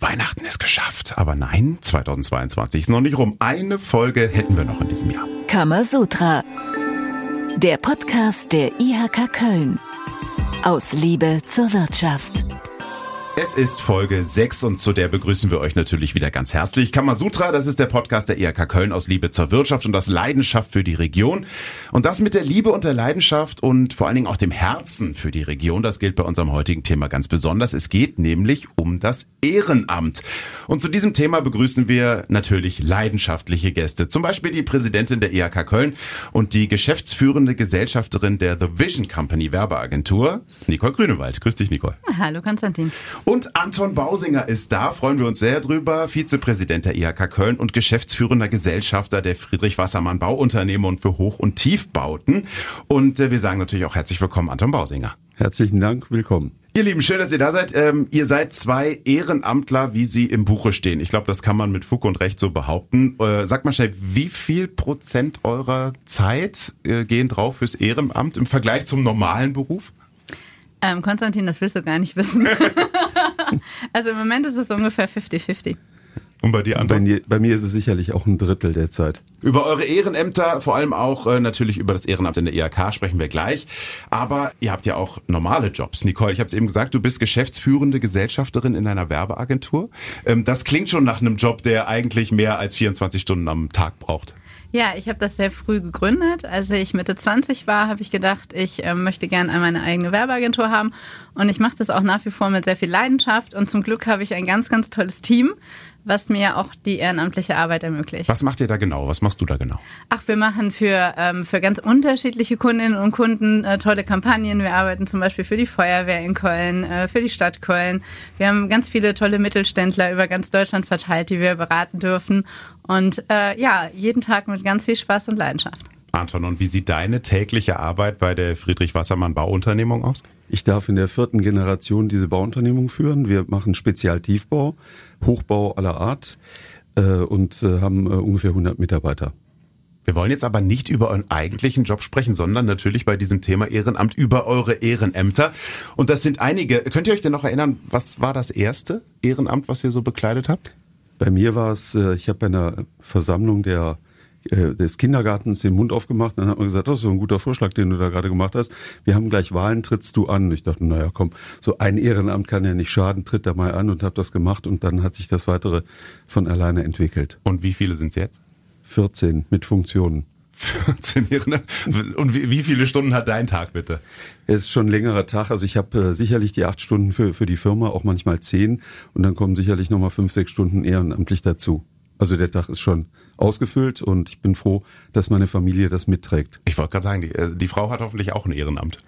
Weihnachten ist geschafft. Aber nein, 2022 ist noch nicht rum. Eine Folge hätten wir noch in diesem Jahr. Kamasutra. Der Podcast der IHK Köln. Aus Liebe zur Wirtschaft. Es ist Folge 6 und zu der begrüßen wir euch natürlich wieder ganz herzlich. Kamasutra, das ist der Podcast der IHK Köln aus Liebe zur Wirtschaft und aus Leidenschaft für die Region. Und das mit der Liebe und der Leidenschaft und vor allen Dingen auch dem Herzen für die Region, das gilt bei unserem heutigen Thema ganz besonders. Es geht nämlich um das Ehrenamt. Und zu diesem Thema begrüßen wir natürlich leidenschaftliche Gäste. Zum Beispiel die Präsidentin der IHK Köln und die geschäftsführende Gesellschafterin der The Vision Company Werbeagentur, Nicole Grünewald. Grüß dich, Nicole. Hallo, Konstantin. Und Anton Bausinger ist da, freuen wir uns sehr drüber. Vizepräsident der IHK Köln und geschäftsführender Gesellschafter der Friedrich Wassermann Bauunternehmung für Hoch- und Tiefbauten. Und äh, wir sagen natürlich auch herzlich willkommen, Anton Bausinger. Herzlichen Dank, willkommen. Ihr Lieben, schön, dass ihr da seid. Ähm, ihr seid zwei Ehrenamtler, wie sie im Buche stehen. Ich glaube, das kann man mit Fug und Recht so behaupten. Äh, sagt mal schnell, wie viel Prozent eurer Zeit äh, gehen drauf fürs Ehrenamt im Vergleich zum normalen Beruf? Ähm, Konstantin, das willst du gar nicht wissen. also im Moment ist es ungefähr 50-50. Und bei dir, Anton? Bei, bei, mir ist es sicherlich auch ein Drittel der Zeit. Über eure Ehrenämter, vor allem auch äh, natürlich über das Ehrenamt in der IHK sprechen wir gleich. Aber ihr habt ja auch normale Jobs. Nicole, ich habe es eben gesagt, du bist geschäftsführende Gesellschafterin in einer Werbeagentur. Ähm, das klingt schon nach einem Job, der eigentlich mehr als 24 Stunden am Tag braucht. Ja, ich habe das sehr früh gegründet. Als ich Mitte 20 war, habe ich gedacht, ich äh, möchte gerne meine eigene Werbeagentur haben. Und ich mache das auch nach wie vor mit sehr viel Leidenschaft. Und zum Glück habe ich ein ganz, ganz tolles Team, was mir auch die ehrenamtliche Arbeit ermöglicht. Was macht ihr da genau? Was machst du da genau? Ach, wir machen für, ähm, für ganz unterschiedliche Kundinnen und Kunden äh, tolle Kampagnen. Wir arbeiten zum Beispiel für die Feuerwehr in Köln, äh, für die Stadt Köln. Wir haben ganz viele tolle Mittelständler über ganz Deutschland verteilt, die wir beraten dürfen. Und äh, ja, jeden Tag mit ganz viel Spaß und Leidenschaft. Anton, und wie sieht deine tägliche Arbeit bei der Friedrich Wassermann Bauunternehmung aus? Ich darf in der vierten Generation diese Bauunternehmung führen. Wir machen Spezialtiefbau, Hochbau aller Art äh, und äh, haben äh, ungefähr 100 Mitarbeiter. Wir wollen jetzt aber nicht über euren eigentlichen Job sprechen, sondern natürlich bei diesem Thema Ehrenamt über eure Ehrenämter. Und das sind einige. Könnt ihr euch denn noch erinnern, was war das erste Ehrenamt, was ihr so bekleidet habt? Bei mir war es, äh, ich habe bei einer Versammlung der äh, des Kindergartens den Mund aufgemacht. Dann hat man gesagt, das ist so ein guter Vorschlag, den du da gerade gemacht hast. Wir haben gleich Wahlen, trittst du an? Ich dachte, naja, komm, so ein Ehrenamt kann ja nicht schaden, tritt da mal an und habe das gemacht und dann hat sich das weitere von alleine entwickelt. Und wie viele sind es jetzt? 14 mit Funktionen. 14 Ehrenamt. Und wie, wie, viele Stunden hat dein Tag bitte? Es ist schon ein längerer Tag. Also ich habe äh, sicherlich die acht Stunden für, für die Firma, auch manchmal zehn. Und dann kommen sicherlich nochmal fünf, sechs Stunden ehrenamtlich dazu. Also der Tag ist schon ausgefüllt und ich bin froh, dass meine Familie das mitträgt. Ich wollte gerade sagen, die, äh, die, Frau hat hoffentlich auch ein Ehrenamt.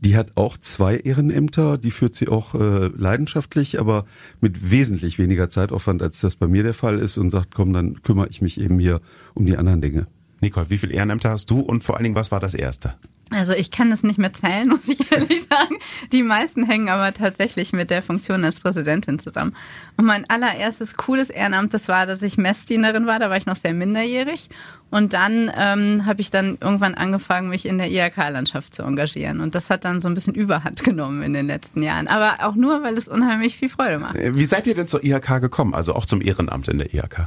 Die hat auch zwei Ehrenämter, die führt sie auch äh, leidenschaftlich, aber mit wesentlich weniger Zeitaufwand, als das bei mir der Fall ist und sagt, komm, dann kümmere ich mich eben hier um die anderen Dinge. Nicole, wie viele Ehrenämter hast du und vor allen Dingen, was war das erste? Also ich kann das nicht mehr zählen, muss ich ehrlich sagen. Die meisten hängen aber tatsächlich mit der Funktion als Präsidentin zusammen. Und mein allererstes cooles Ehrenamt, das war, dass ich Messdienerin war, da war ich noch sehr minderjährig. Und dann ähm, habe ich dann irgendwann angefangen, mich in der IHK-Landschaft zu engagieren. Und das hat dann so ein bisschen Überhand genommen in den letzten Jahren. Aber auch nur, weil es unheimlich viel Freude macht. Wie seid ihr denn zur IHK gekommen, also auch zum Ehrenamt in der IHK?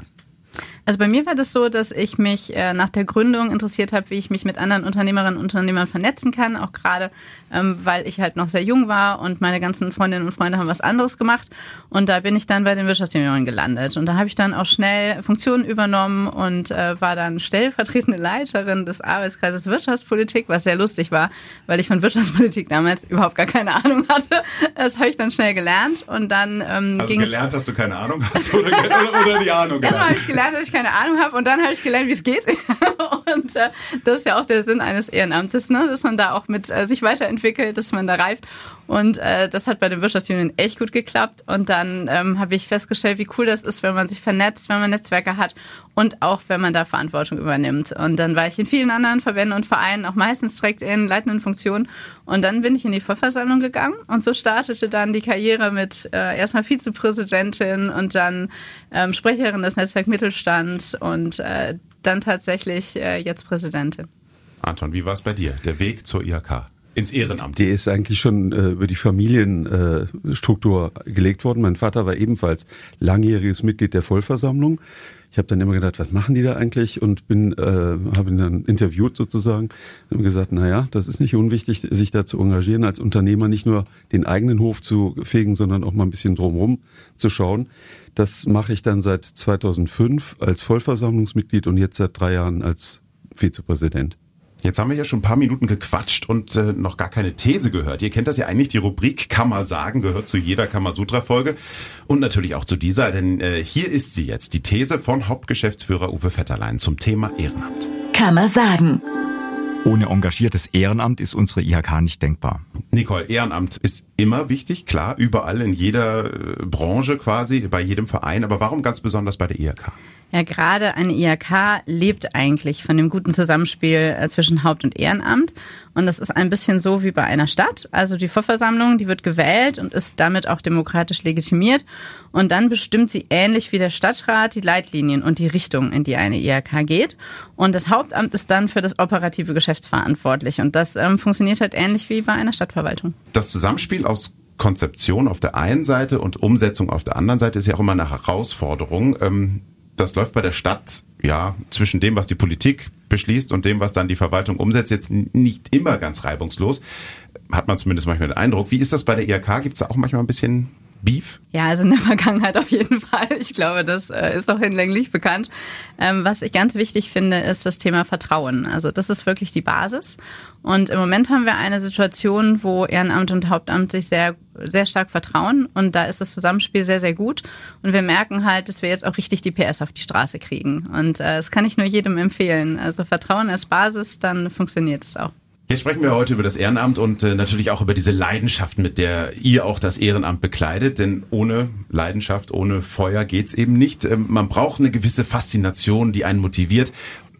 Also bei mir war das so, dass ich mich äh, nach der Gründung interessiert habe, wie ich mich mit anderen Unternehmerinnen und Unternehmern vernetzen kann, auch gerade ähm, weil ich halt noch sehr jung war und meine ganzen Freundinnen und Freunde haben was anderes gemacht. Und da bin ich dann bei den Wirtschaftsjunioren gelandet. Und da habe ich dann auch schnell Funktionen übernommen und äh, war dann stellvertretende Leiterin des Arbeitskreises Wirtschaftspolitik, was sehr lustig war, weil ich von Wirtschaftspolitik damals überhaupt gar keine Ahnung hatte. Das habe ich dann schnell gelernt und dann ähm, also ging gelernt, es dass du keine Ahnung hast oder, oder, oder die Ahnung Erstmal habe ich gelernt, dass ich keine Ahnung habe und dann habe ich gelernt, wie es geht und äh, das ist ja auch der Sinn eines Ehrenamtes, ne? dass man da auch mit äh, sich weiterentwickelt, dass man da reift. Und äh, das hat bei den Wirtschaftsunion echt gut geklappt. Und dann ähm, habe ich festgestellt, wie cool das ist, wenn man sich vernetzt, wenn man Netzwerke hat und auch wenn man da Verantwortung übernimmt. Und dann war ich in vielen anderen Verbänden und Vereinen, auch meistens direkt in leitenden Funktionen. Und dann bin ich in die Vollversammlung gegangen und so startete dann die Karriere mit äh, erstmal Vizepräsidentin und dann ähm, Sprecherin des Netzwerk Mittelstands und äh, dann tatsächlich äh, jetzt Präsidentin. Anton, wie war es bei dir? Der Weg zur IHK? ins Ehrenamt. Die ist eigentlich schon äh, über die Familienstruktur äh, gelegt worden. Mein Vater war ebenfalls langjähriges Mitglied der Vollversammlung. Ich habe dann immer gedacht, was machen die da eigentlich? Und bin, äh, habe ihn dann interviewt sozusagen und gesagt, na ja, das ist nicht unwichtig, sich da zu engagieren, als Unternehmer nicht nur den eigenen Hof zu fegen, sondern auch mal ein bisschen drumherum zu schauen. Das mache ich dann seit 2005 als Vollversammlungsmitglied und jetzt seit drei Jahren als Vizepräsident. Jetzt haben wir ja schon ein paar Minuten gequatscht und äh, noch gar keine These gehört. Ihr kennt das ja eigentlich, die Rubrik Kammer sagen gehört zu jeder Kamasutra-Folge und natürlich auch zu dieser, denn äh, hier ist sie jetzt, die These von Hauptgeschäftsführer Uwe Vetterlein zum Thema Ehrenamt. Kammer sagen. Ohne engagiertes Ehrenamt ist unsere IHK nicht denkbar. Nicole, Ehrenamt ist immer wichtig, klar, überall in jeder äh, Branche quasi, bei jedem Verein, aber warum ganz besonders bei der IHK? Ja, gerade eine IHK lebt eigentlich von dem guten Zusammenspiel äh, zwischen Haupt- und Ehrenamt. Und das ist ein bisschen so wie bei einer Stadt. Also die Vorversammlung, die wird gewählt und ist damit auch demokratisch legitimiert. Und dann bestimmt sie ähnlich wie der Stadtrat die Leitlinien und die Richtung, in die eine IHK geht. Und das Hauptamt ist dann für das operative Geschäft verantwortlich. Und das ähm, funktioniert halt ähnlich wie bei einer Stadtverwaltung. Das Zusammenspiel aus Konzeption auf der einen Seite und Umsetzung auf der anderen Seite ist ja auch immer eine Herausforderung. Ähm das läuft bei der Stadt ja zwischen dem, was die Politik beschließt und dem, was dann die Verwaltung umsetzt, jetzt nicht immer ganz reibungslos. Hat man zumindest manchmal den Eindruck. Wie ist das bei der IHK? Gibt es da auch manchmal ein bisschen Beef? Ja, also in der Vergangenheit auf jeden Fall. Ich glaube, das äh, ist auch hinlänglich bekannt. Ähm, was ich ganz wichtig finde, ist das Thema Vertrauen. Also das ist wirklich die Basis. Und im Moment haben wir eine Situation, wo Ehrenamt und Hauptamt sich sehr, sehr stark vertrauen. Und da ist das Zusammenspiel sehr, sehr gut. Und wir merken halt, dass wir jetzt auch richtig die PS auf die Straße kriegen. Und äh, das kann ich nur jedem empfehlen. Also Vertrauen als Basis, dann funktioniert es auch. Jetzt sprechen wir heute über das Ehrenamt und äh, natürlich auch über diese Leidenschaft, mit der ihr auch das Ehrenamt bekleidet. Denn ohne Leidenschaft, ohne Feuer geht's eben nicht. Ähm, man braucht eine gewisse Faszination, die einen motiviert.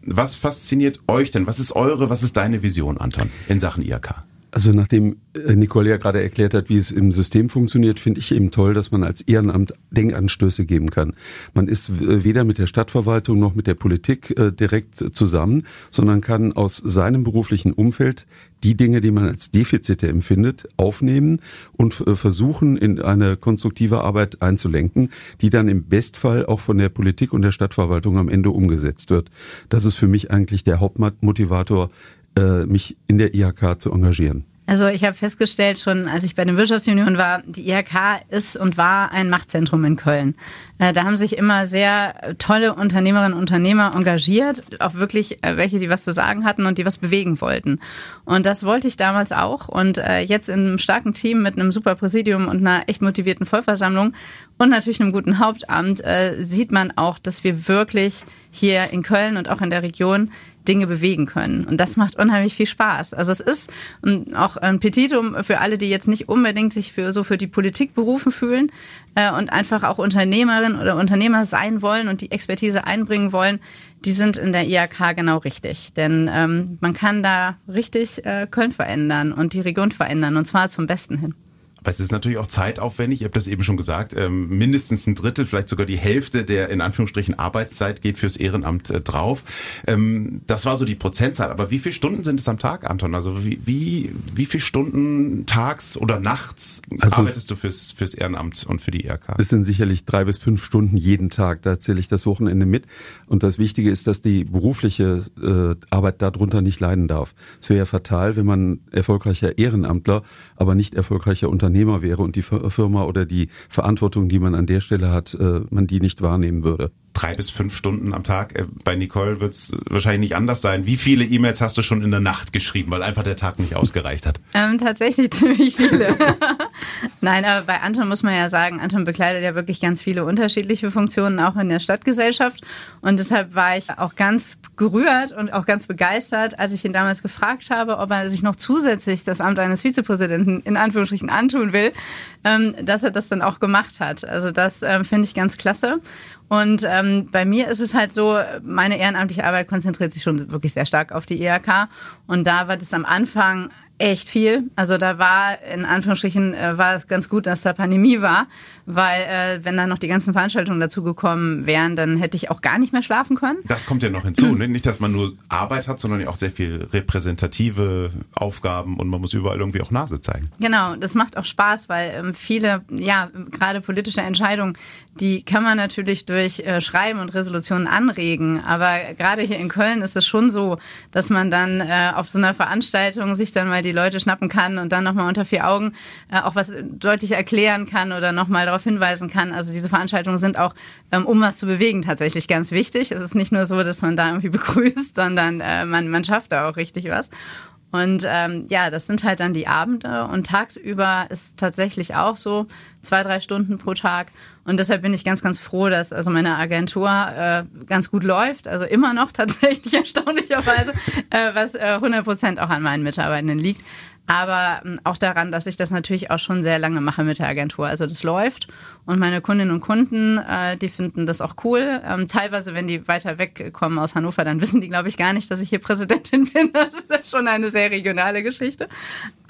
Was fasziniert euch denn? Was ist eure, was ist deine Vision, Anton, in Sachen IHK? Also nachdem äh, Nicole ja gerade erklärt hat, wie es im System funktioniert, finde ich eben toll, dass man als Ehrenamt Denkanstöße geben kann. Man ist weder mit der Stadtverwaltung noch mit der Politik äh, direkt zusammen, sondern kann aus seinem beruflichen Umfeld die Dinge, die man als Defizite empfindet, aufnehmen und äh, versuchen, in eine konstruktive Arbeit einzulenken, die dann im Bestfall auch von der Politik und der Stadtverwaltung am Ende umgesetzt wird. Das ist für mich eigentlich der Hauptmotivator, äh, mich in der IHK zu engagieren. Also ich habe festgestellt schon, als ich bei der Wirtschaftsunion war, die IHK ist und war ein Machtzentrum in Köln. Äh, da haben sich immer sehr tolle Unternehmerinnen und Unternehmer engagiert, auch wirklich äh, welche, die was zu sagen hatten und die was bewegen wollten. Und das wollte ich damals auch. Und jetzt in einem starken Team mit einem super Präsidium und einer echt motivierten Vollversammlung und natürlich einem guten Hauptamt sieht man auch, dass wir wirklich hier in Köln und auch in der Region Dinge bewegen können. Und das macht unheimlich viel Spaß. Also es ist auch ein Petitum für alle, die jetzt nicht unbedingt sich für so für die Politik berufen fühlen äh, und einfach auch Unternehmerin oder Unternehmer sein wollen und die Expertise einbringen wollen. Die sind in der IHK genau richtig. Denn ähm, man kann da richtig äh, Köln verändern und die Region verändern und zwar zum Besten hin. Aber es ist natürlich auch zeitaufwendig. Ich habe das eben schon gesagt. Ähm, mindestens ein Drittel, vielleicht sogar die Hälfte der in Anführungsstrichen Arbeitszeit geht fürs Ehrenamt äh, drauf. Ähm, das war so die Prozentzahl. Aber wie viele Stunden sind es am Tag, Anton? Also wie wie, wie viele Stunden tags oder nachts also arbeitest du fürs fürs Ehrenamt und für die IRK? Es sind sicherlich drei bis fünf Stunden jeden Tag. Da zähle ich das Wochenende mit. Und das Wichtige ist, dass die berufliche äh, Arbeit darunter nicht leiden darf. Es wäre ja fatal, wenn man erfolgreicher Ehrenamtler, aber nicht erfolgreicher Unternehmer Unternehmer wäre und die Firma oder die Verantwortung, die man an der Stelle hat, äh, man die nicht wahrnehmen würde drei bis fünf Stunden am Tag. Äh, bei Nicole wird es wahrscheinlich nicht anders sein. Wie viele E-Mails hast du schon in der Nacht geschrieben, weil einfach der Tag nicht ausgereicht hat? Ähm, tatsächlich ziemlich viele. Nein, aber bei Anton muss man ja sagen, Anton bekleidet ja wirklich ganz viele unterschiedliche Funktionen, auch in der Stadtgesellschaft. Und deshalb war ich auch ganz gerührt und auch ganz begeistert, als ich ihn damals gefragt habe, ob er sich noch zusätzlich das Amt eines Vizepräsidenten in Anführungsstrichen antun will, ähm, dass er das dann auch gemacht hat. Also das ähm, finde ich ganz klasse. Und ähm, bei mir ist es halt so, meine ehrenamtliche Arbeit konzentriert sich schon wirklich sehr stark auf die IHK. Und da war das am Anfang echt viel. Also da war in Anführungsstrichen äh, war es ganz gut, dass da Pandemie war, weil äh, wenn dann noch die ganzen Veranstaltungen dazu gekommen wären, dann hätte ich auch gar nicht mehr schlafen können. Das kommt ja noch hinzu, ne? nicht, dass man nur Arbeit hat, sondern auch sehr viel repräsentative Aufgaben und man muss überall irgendwie auch Nase zeigen. Genau, das macht auch Spaß, weil ähm, viele, ja, gerade politische Entscheidungen, die kann man natürlich durch äh, Schreiben und Resolutionen anregen, aber gerade hier in Köln ist es schon so, dass man dann äh, auf so einer Veranstaltung sich dann mal die Leute schnappen kann und dann nochmal unter vier Augen äh, auch was deutlich erklären kann oder nochmal darauf hinweisen kann. Also diese Veranstaltungen sind auch, ähm, um was zu bewegen, tatsächlich ganz wichtig. Es ist nicht nur so, dass man da irgendwie begrüßt, sondern äh, man, man schafft da auch richtig was. Und ähm, ja, das sind halt dann die Abende und tagsüber ist tatsächlich auch so zwei, drei Stunden pro Tag. Und deshalb bin ich ganz, ganz froh, dass also meine Agentur äh, ganz gut läuft. Also immer noch tatsächlich erstaunlicherweise, äh, was äh, 100 Prozent auch an meinen Mitarbeitenden liegt aber ähm, auch daran, dass ich das natürlich auch schon sehr lange mache mit der Agentur. Also das läuft und meine Kundinnen und Kunden, äh, die finden das auch cool. Ähm, teilweise, wenn die weiter wegkommen aus Hannover, dann wissen die, glaube ich, gar nicht, dass ich hier Präsidentin bin. Das ist schon eine sehr regionale Geschichte.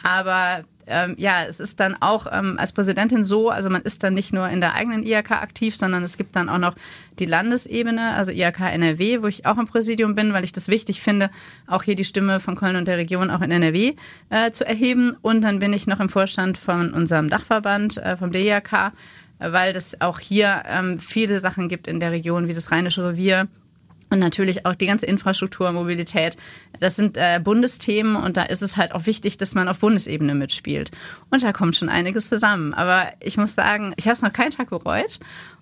Aber ähm, ja, es ist dann auch ähm, als Präsidentin so, also man ist dann nicht nur in der eigenen IHK aktiv, sondern es gibt dann auch noch die Landesebene, also IHK NRW, wo ich auch im Präsidium bin, weil ich das wichtig finde, auch hier die Stimme von Köln und der Region auch in NRW äh, zu erheben. Und dann bin ich noch im Vorstand von unserem Dachverband, äh, vom DIHK, weil es auch hier ähm, viele Sachen gibt in der Region, wie das Rheinische Revier, und natürlich auch die ganze Infrastruktur, Mobilität. Das sind äh, Bundesthemen und da ist es halt auch wichtig, dass man auf Bundesebene mitspielt. Und da kommt schon einiges zusammen. Aber ich muss sagen, ich habe es noch keinen Tag bereut.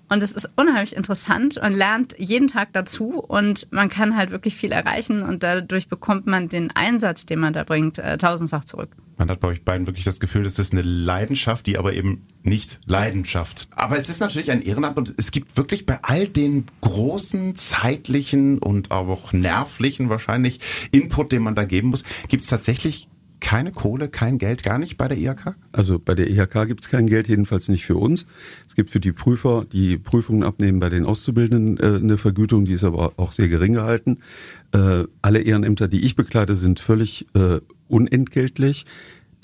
Und es ist unheimlich interessant und lernt jeden Tag dazu und man kann halt wirklich viel erreichen und dadurch bekommt man den Einsatz, den man da bringt, äh, tausendfach zurück. Man hat bei euch beiden wirklich das Gefühl, es ist eine Leidenschaft, die aber eben nicht Leidenschaft. Aber es ist natürlich ein Ehrenamt und es gibt wirklich bei all den großen zeitlichen und auch nervlichen wahrscheinlich Input, den man da geben muss, gibt es tatsächlich keine Kohle, kein Geld, gar nicht bei der IHK? Also bei der IHK gibt es kein Geld, jedenfalls nicht für uns. Es gibt für die Prüfer, die Prüfungen abnehmen bei den Auszubildenden, äh, eine Vergütung, die ist aber auch sehr gering gehalten. Äh, alle Ehrenämter, die ich bekleide, sind völlig äh, unentgeltlich.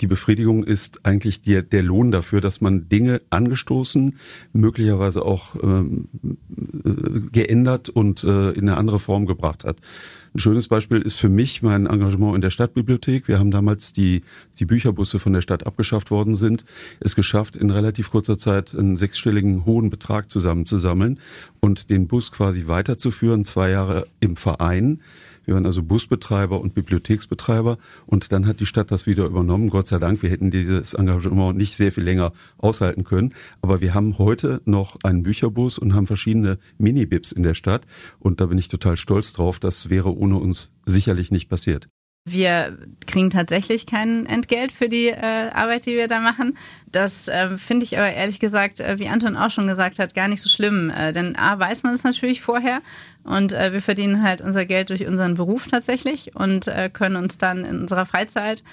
Die Befriedigung ist eigentlich der, der Lohn dafür, dass man Dinge angestoßen, möglicherweise auch ähm, äh, geändert und äh, in eine andere Form gebracht hat. Ein schönes Beispiel ist für mich mein Engagement in der Stadtbibliothek. Wir haben damals die, die Bücherbusse von der Stadt abgeschafft worden sind, es geschafft, in relativ kurzer Zeit einen sechsstelligen hohen Betrag zusammenzusammeln und den Bus quasi weiterzuführen, zwei Jahre im Verein wir waren also Busbetreiber und Bibliotheksbetreiber und dann hat die Stadt das wieder übernommen. Gott sei Dank, wir hätten dieses Engagement nicht sehr viel länger aushalten können. Aber wir haben heute noch einen Bücherbus und haben verschiedene Minibibs in der Stadt und da bin ich total stolz drauf. Das wäre ohne uns sicherlich nicht passiert. Wir kriegen tatsächlich kein Entgelt für die äh, Arbeit, die wir da machen. Das äh, finde ich aber ehrlich gesagt, äh, wie Anton auch schon gesagt hat, gar nicht so schlimm. Äh, denn A, weiß man es natürlich vorher und äh, wir verdienen halt unser Geld durch unseren Beruf tatsächlich und äh, können uns dann in unserer Freizeit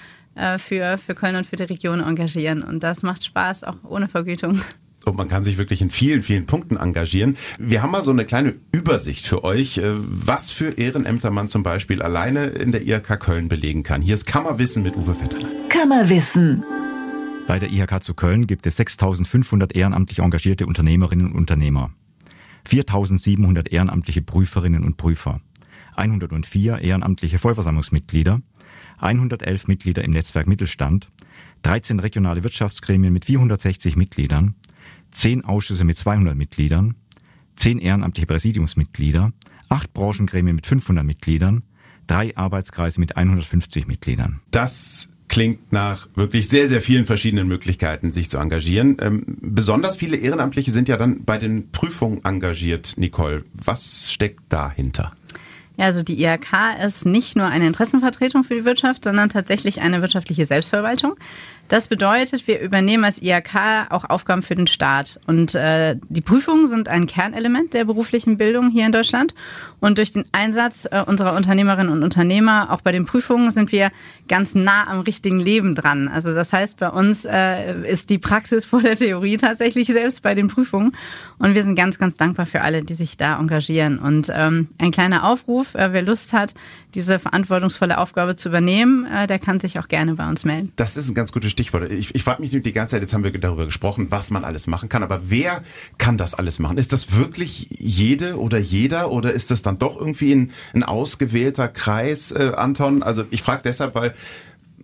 für, für Köln und für die Region engagieren. Und das macht Spaß, auch ohne Vergütung. Und man kann sich wirklich in vielen, vielen Punkten engagieren. Wir haben mal so eine kleine Übersicht für euch, äh, was für Ehrenämter man zum Beispiel alleine in der IHK Köln belegen kann. Hier ist Kammerwissen mit Uwe Vetterlein. Kammerwissen. Bei der IHK zu Köln gibt es 6500 ehrenamtlich engagierte Unternehmerinnen und Unternehmer, 4700 ehrenamtliche Prüferinnen und Prüfer, 104 ehrenamtliche Vollversammlungsmitglieder, 111 Mitglieder im Netzwerk Mittelstand, 13 regionale Wirtschaftsgremien mit 460 Mitgliedern, zehn Ausschüsse mit 200 Mitgliedern, zehn ehrenamtliche Präsidiumsmitglieder, acht Branchengremien mit 500 Mitgliedern, drei Arbeitskreise mit 150 Mitgliedern. Das klingt nach wirklich sehr, sehr vielen verschiedenen Möglichkeiten, sich zu engagieren. Ähm, besonders viele Ehrenamtliche sind ja dann bei den Prüfungen engagiert, Nicole. Was steckt dahinter? Also die IHK ist nicht nur eine Interessenvertretung für die Wirtschaft, sondern tatsächlich eine wirtschaftliche Selbstverwaltung. Das bedeutet, wir übernehmen als IHK auch Aufgaben für den Staat. Und äh, die Prüfungen sind ein Kernelement der beruflichen Bildung hier in Deutschland. Und durch den Einsatz äh, unserer Unternehmerinnen und Unternehmer, auch bei den Prüfungen, sind wir ganz nah am richtigen Leben dran. Also das heißt, bei uns äh, ist die Praxis vor der Theorie tatsächlich selbst bei den Prüfungen. Und wir sind ganz, ganz dankbar für alle, die sich da engagieren. Und ähm, ein kleiner Aufruf, äh, wer Lust hat, diese verantwortungsvolle Aufgabe zu übernehmen, äh, der kann sich auch gerne bei uns melden. Das ist ein ganz gutes Stichwort. Ich, ich frage mich die ganze Zeit, jetzt haben wir darüber gesprochen, was man alles machen kann, aber wer kann das alles machen? Ist das wirklich jede oder jeder oder ist das dann doch irgendwie ein, ein ausgewählter Kreis, äh, Anton? Also ich frage deshalb, weil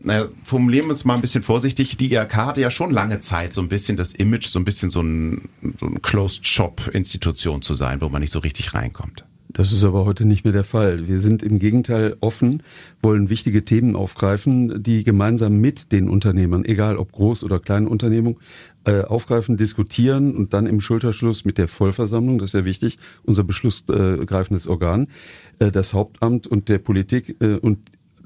naja, formulieren wir es mal ein bisschen vorsichtig, die IRK hatte ja schon lange Zeit so ein bisschen das Image, so ein bisschen so ein, so ein Closed-Shop-Institution zu sein, wo man nicht so richtig reinkommt. Das ist aber heute nicht mehr der Fall. Wir sind im Gegenteil offen, wollen wichtige Themen aufgreifen, die gemeinsam mit den Unternehmern, egal ob Groß- oder Kleinunternehmung, äh, aufgreifen, diskutieren und dann im Schulterschluss mit der Vollversammlung, das ist ja wichtig, unser beschlussgreifendes Organ, äh, das Hauptamt und der Politik äh, und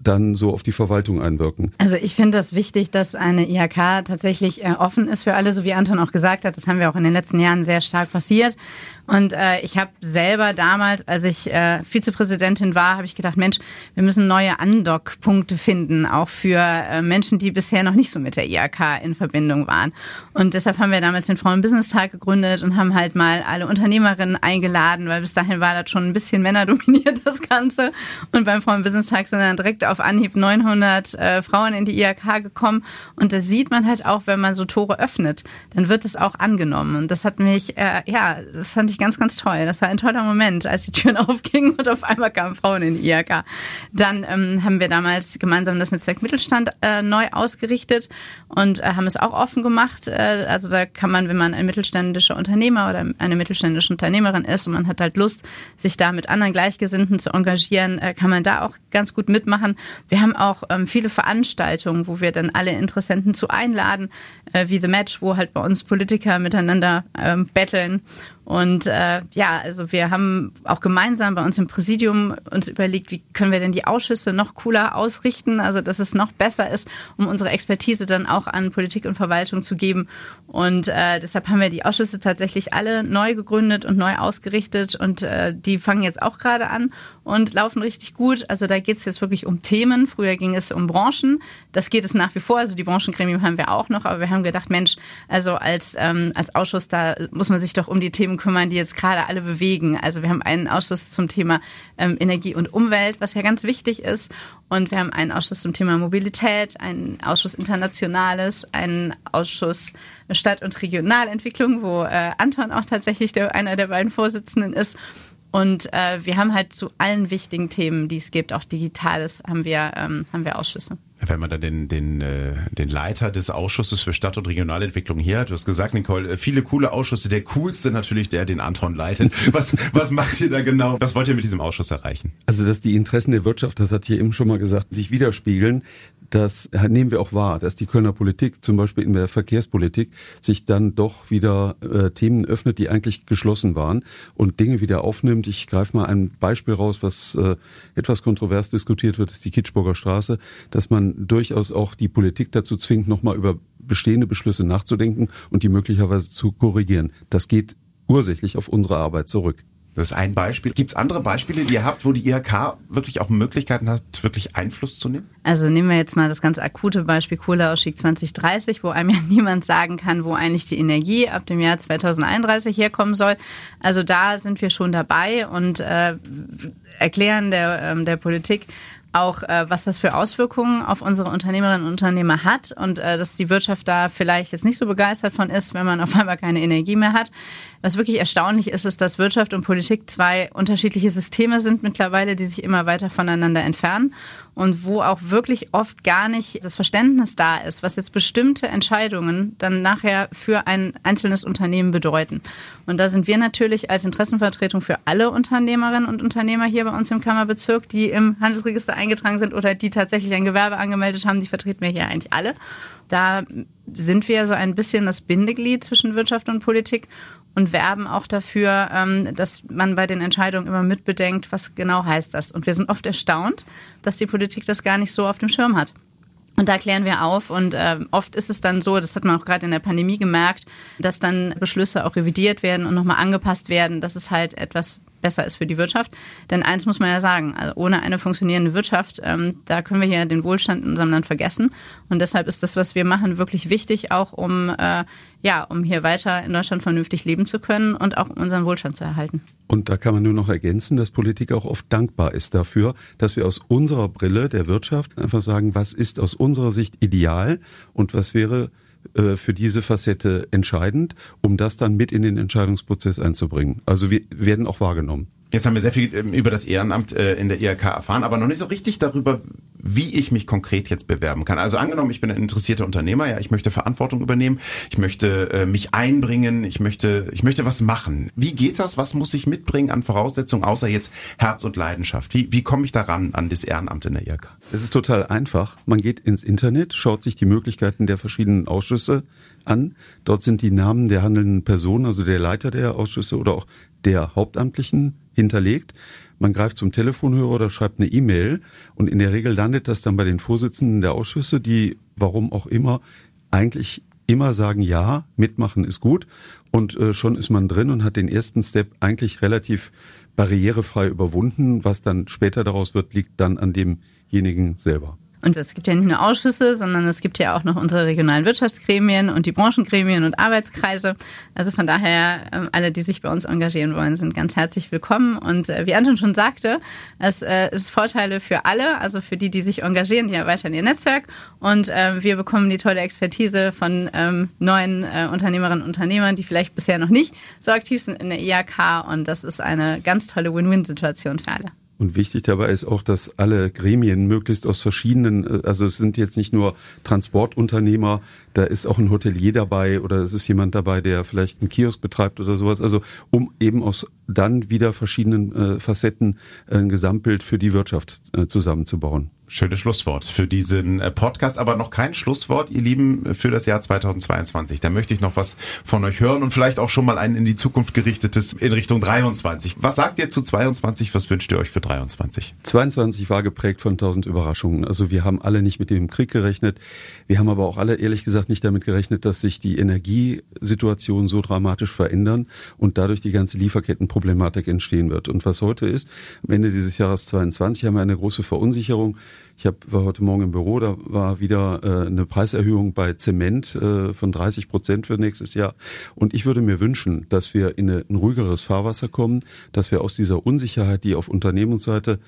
dann so auf die Verwaltung einwirken? Also ich finde das wichtig, dass eine IHK tatsächlich äh, offen ist für alle, so wie Anton auch gesagt hat. Das haben wir auch in den letzten Jahren sehr stark passiert. Und äh, ich habe selber damals, als ich äh, Vizepräsidentin war, habe ich gedacht, Mensch, wir müssen neue Andockpunkte finden, auch für äh, Menschen, die bisher noch nicht so mit der IHK in Verbindung waren. Und deshalb haben wir damals den Frauen-Business-Tag gegründet und haben halt mal alle Unternehmerinnen eingeladen, weil bis dahin war das schon ein bisschen männerdominiert, das Ganze. Und beim Frauen-Business-Tag sind dann direkt auf Anhieb 900 äh, Frauen in die IHK gekommen. Und da sieht man halt auch, wenn man so Tore öffnet, dann wird es auch angenommen. Und das hat mich, äh, ja, das fand ich ganz, ganz toll. Das war ein toller Moment, als die Türen aufgingen und auf einmal kamen Frauen in die IHK. Dann ähm, haben wir damals gemeinsam das Netzwerk Mittelstand äh, neu ausgerichtet und äh, haben es auch offen gemacht. Äh, also da kann man, wenn man ein mittelständischer Unternehmer oder eine mittelständische Unternehmerin ist und man hat halt Lust, sich da mit anderen Gleichgesinnten zu engagieren, äh, kann man da auch ganz gut mitmachen. Wir haben auch ähm, viele Veranstaltungen, wo wir dann alle Interessenten zu einladen, äh, wie The Match, wo halt bei uns Politiker miteinander ähm, betteln und äh, ja, also wir haben auch gemeinsam bei uns im Präsidium uns überlegt, wie können wir denn die Ausschüsse noch cooler ausrichten, also dass es noch besser ist, um unsere Expertise dann auch an Politik und Verwaltung zu geben. Und äh, deshalb haben wir die Ausschüsse tatsächlich alle neu gegründet und neu ausgerichtet und äh, die fangen jetzt auch gerade an und laufen richtig gut. Also da geht es jetzt wirklich um Themen. Früher ging es um Branchen. Das geht es nach wie vor. Also die Branchengremium haben wir auch noch, aber wir haben gedacht, Mensch, also als, ähm, als Ausschuss, da muss man sich doch um die Themen kümmern, die jetzt gerade alle bewegen. Also wir haben einen Ausschuss zum Thema ähm, Energie und Umwelt, was ja ganz wichtig ist. Und wir haben einen Ausschuss zum Thema Mobilität, einen Ausschuss Internationales, einen Ausschuss Stadt- und Regionalentwicklung, wo äh, Anton auch tatsächlich der, einer der beiden Vorsitzenden ist. Und äh, wir haben halt zu allen wichtigen Themen, die es gibt, auch Digitales, haben wir, ähm, haben wir Ausschüsse. Wenn man dann den, den, äh, den Leiter des Ausschusses für Stadt- und Regionalentwicklung hier hat, du hast gesagt, Nicole, äh, viele coole Ausschüsse, der coolste natürlich der, den Anton leitet. Was, was macht ihr da genau? Was wollt ihr mit diesem Ausschuss erreichen? Also, dass die Interessen der Wirtschaft, das hat hier eben schon mal gesagt, sich widerspiegeln, das nehmen wir auch wahr, dass die Kölner Politik, zum Beispiel in der Verkehrspolitik, sich dann doch wieder äh, Themen öffnet, die eigentlich geschlossen waren und Dinge wieder aufnimmt. Ich greife mal ein Beispiel raus, was äh, etwas kontrovers diskutiert wird, ist die Kitschburger Straße, dass man durchaus auch die Politik dazu zwingt, nochmal über bestehende Beschlüsse nachzudenken und die möglicherweise zu korrigieren. Das geht ursächlich auf unsere Arbeit zurück. Das ist ein Beispiel. Gibt es andere Beispiele, die ihr habt, wo die IHK wirklich auch Möglichkeiten hat, wirklich Einfluss zu nehmen? Also nehmen wir jetzt mal das ganz akute Beispiel Kohleausstieg 2030, wo einem ja niemand sagen kann, wo eigentlich die Energie ab dem Jahr 2031 herkommen soll. Also da sind wir schon dabei und äh, erklären der, ähm, der Politik, auch, äh, was das für Auswirkungen auf unsere Unternehmerinnen und Unternehmer hat und äh, dass die Wirtschaft da vielleicht jetzt nicht so begeistert von ist, wenn man auf einmal keine Energie mehr hat. Was wirklich erstaunlich ist, ist, dass Wirtschaft und Politik zwei unterschiedliche Systeme sind mittlerweile, die sich immer weiter voneinander entfernen und wo auch wirklich oft gar nicht das Verständnis da ist, was jetzt bestimmte Entscheidungen dann nachher für ein einzelnes Unternehmen bedeuten. Und da sind wir natürlich als Interessenvertretung für alle Unternehmerinnen und Unternehmer hier bei uns im Kammerbezirk, die im Handelsregister eingetragen sind oder die tatsächlich ein Gewerbe angemeldet haben, die vertreten wir hier eigentlich alle. Da sind wir so ein bisschen das Bindeglied zwischen Wirtschaft und Politik und werben auch dafür, ähm, dass man bei den Entscheidungen immer mitbedenkt, was genau heißt das. Und wir sind oft erstaunt, dass die Politik das gar nicht so auf dem Schirm hat. Und da klären wir auf. Und äh, oft ist es dann so, das hat man auch gerade in der Pandemie gemerkt, dass dann Beschlüsse auch revidiert werden und nochmal angepasst werden, dass es halt etwas besser ist für die Wirtschaft. Denn eins muss man ja sagen, also ohne eine funktionierende Wirtschaft, ähm, da können wir hier den Wohlstand in unserem Land vergessen. Und deshalb ist das, was wir machen, wirklich wichtig, auch um, äh, ja, um hier weiter in Deutschland vernünftig leben zu können und auch unseren Wohlstand zu erhalten. Und da kann man nur noch ergänzen, dass Politik auch oft dankbar ist dafür, dass wir aus unserer Brille der Wirtschaft einfach sagen, was ist aus unserer Sicht ideal und was wäre äh, für diese Facette entscheidend, um das dann mit in den Entscheidungsprozess einzubringen. Also wir werden auch wahrgenommen. Jetzt haben wir sehr viel ähm, über das Ehrenamt äh, in der IHK erfahren, aber noch nicht so richtig darüber, wie ich mich konkret jetzt bewerben kann. Also angenommen, ich bin ein interessierter Unternehmer, ja, ich möchte Verantwortung übernehmen, ich möchte äh, mich einbringen, ich möchte, ich möchte was machen. Wie geht das? Was muss ich mitbringen an Voraussetzungen, außer jetzt Herz und Leidenschaft? Wie, wie komme ich daran an das Ehrenamt in der IHK? Es ist total einfach. Man geht ins Internet, schaut sich die Möglichkeiten der verschiedenen Ausschüsse an. Dort sind die Namen der handelnden Personen, also der Leiter der Ausschüsse oder auch der Hauptamtlichen hinterlegt. Man greift zum Telefonhörer oder schreibt eine E-Mail und in der Regel landet das dann bei den Vorsitzenden der Ausschüsse, die, warum auch immer, eigentlich immer sagen, ja, mitmachen ist gut und äh, schon ist man drin und hat den ersten Step eigentlich relativ barrierefrei überwunden. Was dann später daraus wird, liegt dann an demjenigen selber. Und es gibt ja nicht nur Ausschüsse, sondern es gibt ja auch noch unsere regionalen Wirtschaftsgremien und die Branchengremien und Arbeitskreise. Also von daher, ähm, alle, die sich bei uns engagieren wollen, sind ganz herzlich willkommen. Und äh, wie Anton schon sagte, es äh, ist Vorteile für alle, also für die, die sich engagieren, die erweitern ihr Netzwerk. Und ähm, wir bekommen die tolle Expertise von ähm, neuen äh, Unternehmerinnen und Unternehmern, die vielleicht bisher noch nicht so aktiv sind in der IAK. Und das ist eine ganz tolle Win-Win-Situation für alle. Und wichtig dabei ist auch, dass alle Gremien möglichst aus verschiedenen, äh, also es sind jetzt nicht nur Transportunternehmer, da ist auch ein Hotelier dabei oder es ist jemand dabei, der vielleicht einen Kiosk betreibt oder sowas. Also um eben aus dann wieder verschiedenen äh, Facetten ein Gesamtbild für die Wirtschaft äh, zusammenzubauen. Schönes Schlusswort für diesen äh, Podcast, aber noch kein Schlusswort, ihr Lieben, für das Jahr 2022. Da möchte ich noch was von euch hören und vielleicht auch schon mal ein in die Zukunft gerichtetes in Richtung 23. Was sagt ihr zu 22? Was wünscht ihr euch für 23? 22 war geprägt von tausend Überraschungen. Also wir haben alle nicht mit dem Krieg gerechnet. Wir haben aber auch alle ehrlich gesagt nicht damit gerechnet, dass sich die Energiesituation so dramatisch verändern und dadurch die ganze Lieferkettenproblematik entstehen wird. Und was heute ist, am Ende dieses Jahres 22 haben wir eine große Verunsicherung. Ich hab, war heute Morgen im Büro, da war wieder äh, eine Preiserhöhung bei Zement äh, von 30 Prozent für nächstes Jahr. Und ich würde mir wünschen, dass wir in eine, ein ruhigeres Fahrwasser kommen, dass wir aus dieser Unsicherheit, die auf Unternehmensseite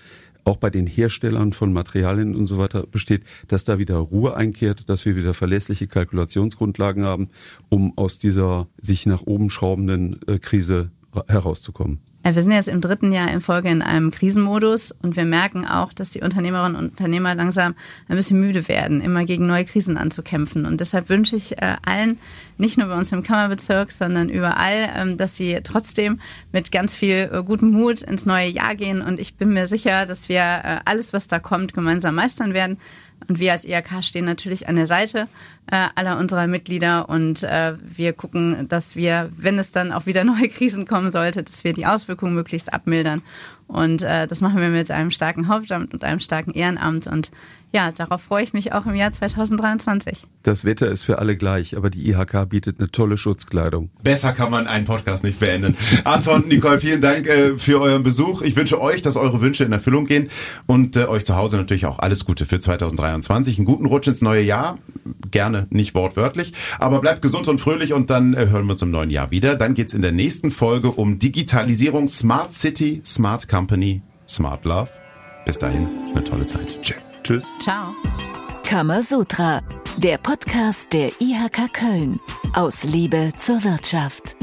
auch bei den Herstellern von Materialien und so weiter besteht, dass da wieder Ruhe einkehrt, dass wir wieder verlässliche Kalkulationsgrundlagen haben, um aus dieser sich nach oben schraubenden äh, Krise herauszukommen. Wir sind jetzt im dritten Jahr in Folge in einem Krisenmodus und wir merken auch, dass die Unternehmerinnen und Unternehmer langsam ein bisschen müde werden, immer gegen neue Krisen anzukämpfen. Und deshalb wünsche ich äh, allen, nicht nur bei uns im Kammerbezirk, sondern überall, ähm, dass sie trotzdem mit ganz viel äh, gutem Mut ins neue Jahr gehen. Und ich bin mir sicher, dass wir äh, alles, was da kommt, gemeinsam meistern werden. Und wir als IHK stehen natürlich an der Seite äh, aller unserer Mitglieder und äh, wir gucken, dass wir, wenn es dann auch wieder neue Krisen kommen sollte, dass wir die Auswirkungen möglichst abmildern. Und äh, das machen wir mit einem starken Hauptamt und einem starken Ehrenamt. Und ja, darauf freue ich mich auch im Jahr 2023. Das Wetter ist für alle gleich, aber die IHK bietet eine tolle Schutzkleidung. Besser kann man einen Podcast nicht beenden. Anton, Nicole, vielen Dank äh, für euren Besuch. Ich wünsche euch, dass eure Wünsche in Erfüllung gehen und äh, euch zu Hause natürlich auch alles Gute für 2023. Einen guten Rutsch ins neue Jahr. Gerne nicht wortwörtlich, aber bleibt gesund und fröhlich und dann äh, hören wir uns im neuen Jahr wieder. Dann geht's in der nächsten Folge um Digitalisierung, Smart City, Smart Company, Smart Love. Bis dahin, eine tolle Zeit. Tschüss. Tschüss. Ciao. Kamasutra, der Podcast der IHK Köln aus Liebe zur Wirtschaft.